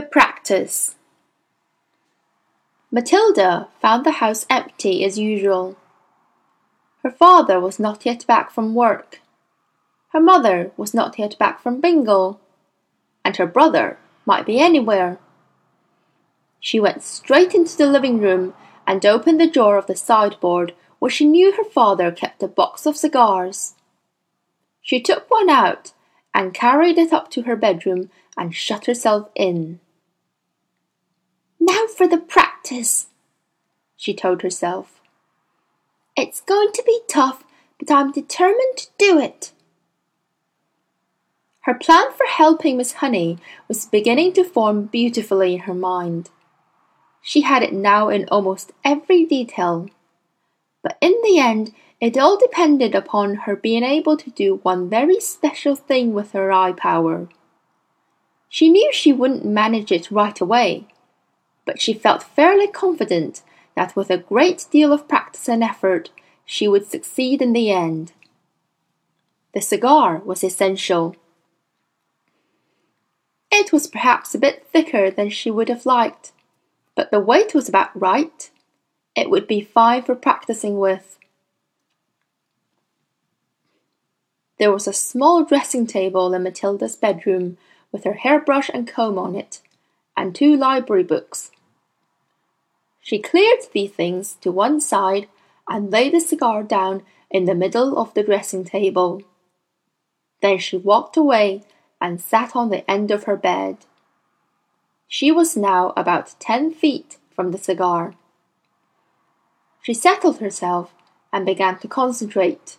The practice. Matilda found the house empty as usual. Her father was not yet back from work. Her mother was not yet back from bingo. And her brother might be anywhere. She went straight into the living room and opened the drawer of the sideboard where she knew her father kept a box of cigars. She took one out and carried it up to her bedroom and shut herself in. Now for the practice, she told herself. It's going to be tough, but I'm determined to do it. Her plan for helping Miss Honey was beginning to form beautifully in her mind. She had it now in almost every detail. But in the end, it all depended upon her being able to do one very special thing with her eye power. She knew she wouldn't manage it right away, but she felt fairly confident that with a great deal of practice and effort she would succeed in the end. The cigar was essential. It was perhaps a bit thicker than she would have liked, but the weight was about right. It would be fine for practicing with. There was a small dressing table in Matilda's bedroom with her hairbrush and comb on it, and two library books. She cleared these things to one side and laid the cigar down in the middle of the dressing table. Then she walked away and sat on the end of her bed. She was now about ten feet from the cigar. She settled herself and began to concentrate.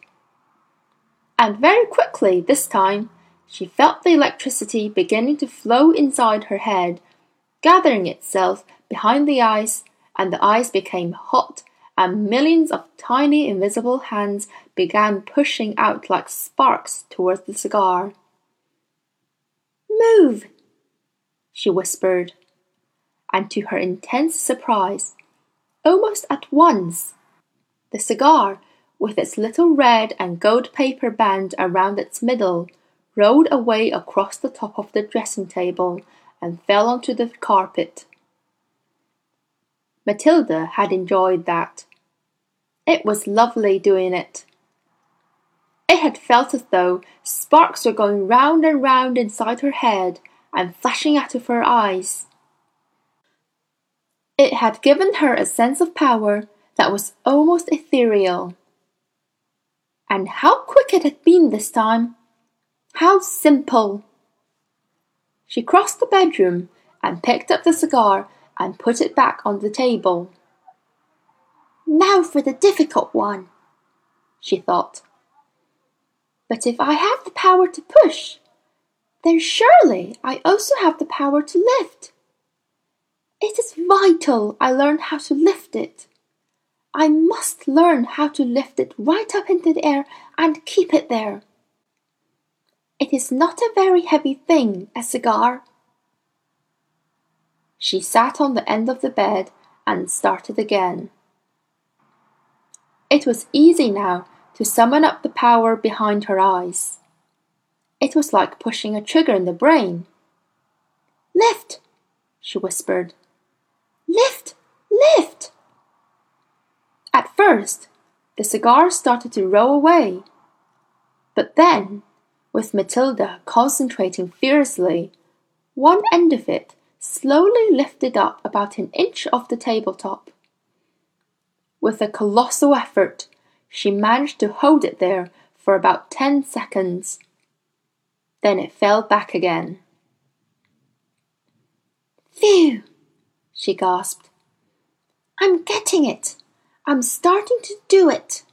And very quickly this time she felt the electricity beginning to flow inside her head, gathering itself behind the eyes, and the eyes became hot, and millions of tiny invisible hands began pushing out like sparks towards the cigar. Move! she whispered, and to her intense surprise, almost at once, the cigar, with its little red and gold paper band around its middle, rolled away across the top of the dressing table and fell onto the carpet. Matilda had enjoyed that. It was lovely doing it. It had felt as though sparks were going round and round inside her head and flashing out of her eyes. It had given her a sense of power that was almost ethereal. And how quick it had been this time! How simple! She crossed the bedroom and picked up the cigar and put it back on the table. Now for the difficult one, she thought. But if I have the power to push, then surely I also have the power to lift. It is vital I learn how to lift it. I must learn how to lift it right up into the air and keep it there. It is not a very heavy thing, a cigar. She sat on the end of the bed and started again. It was easy now to summon up the power behind her eyes. It was like pushing a trigger in the brain. Lift, she whispered. Lift, lift. At first, the cigar started to roll away, but then with Matilda concentrating fiercely, one end of it slowly lifted up about an inch off the tabletop. With a colossal effort, she managed to hold it there for about ten seconds. Then it fell back again. Phew! she gasped. I'm getting it. I'm starting to do it.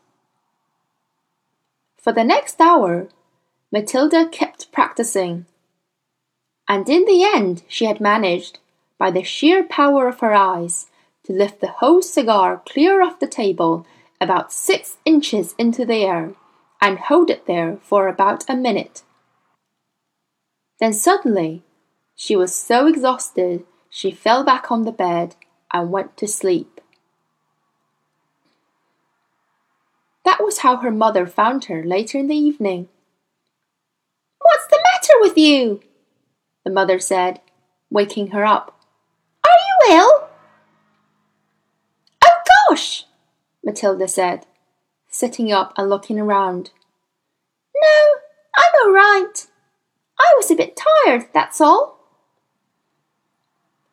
For the next hour, Matilda kept practicing. And in the end she had managed, by the sheer power of her eyes, to lift the whole cigar clear off the table about six inches into the air and hold it there for about a minute. Then suddenly she was so exhausted she fell back on the bed and went to sleep. That was how her mother found her later in the evening. What's the matter with you? The mother said. waking her up. Are you ill? Oh gosh, Matilda said, sitting up and looking around. No, I'm all right. I was a bit tired, that's all.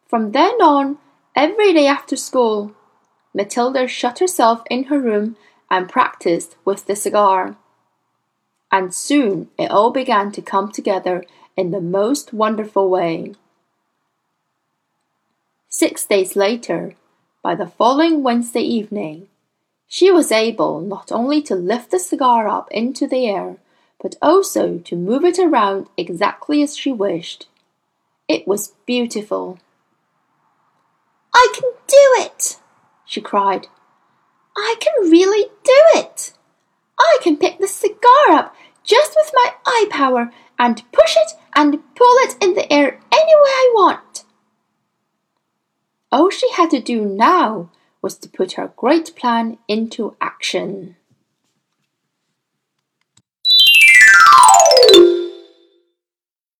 From then on, every day after school, Matilda shut herself in her room and practiced with the cigar. And soon it all began to come together in the most wonderful way. Six days later, by the following Wednesday evening, she was able not only to lift the cigar up into the air, but also to move it around exactly as she wished. It was beautiful. I can do it, she cried. I can really do it. I can pick the cigar up just with my eye power and push it and pull it in the air any way I want. All she had to do now was to put her great plan into action.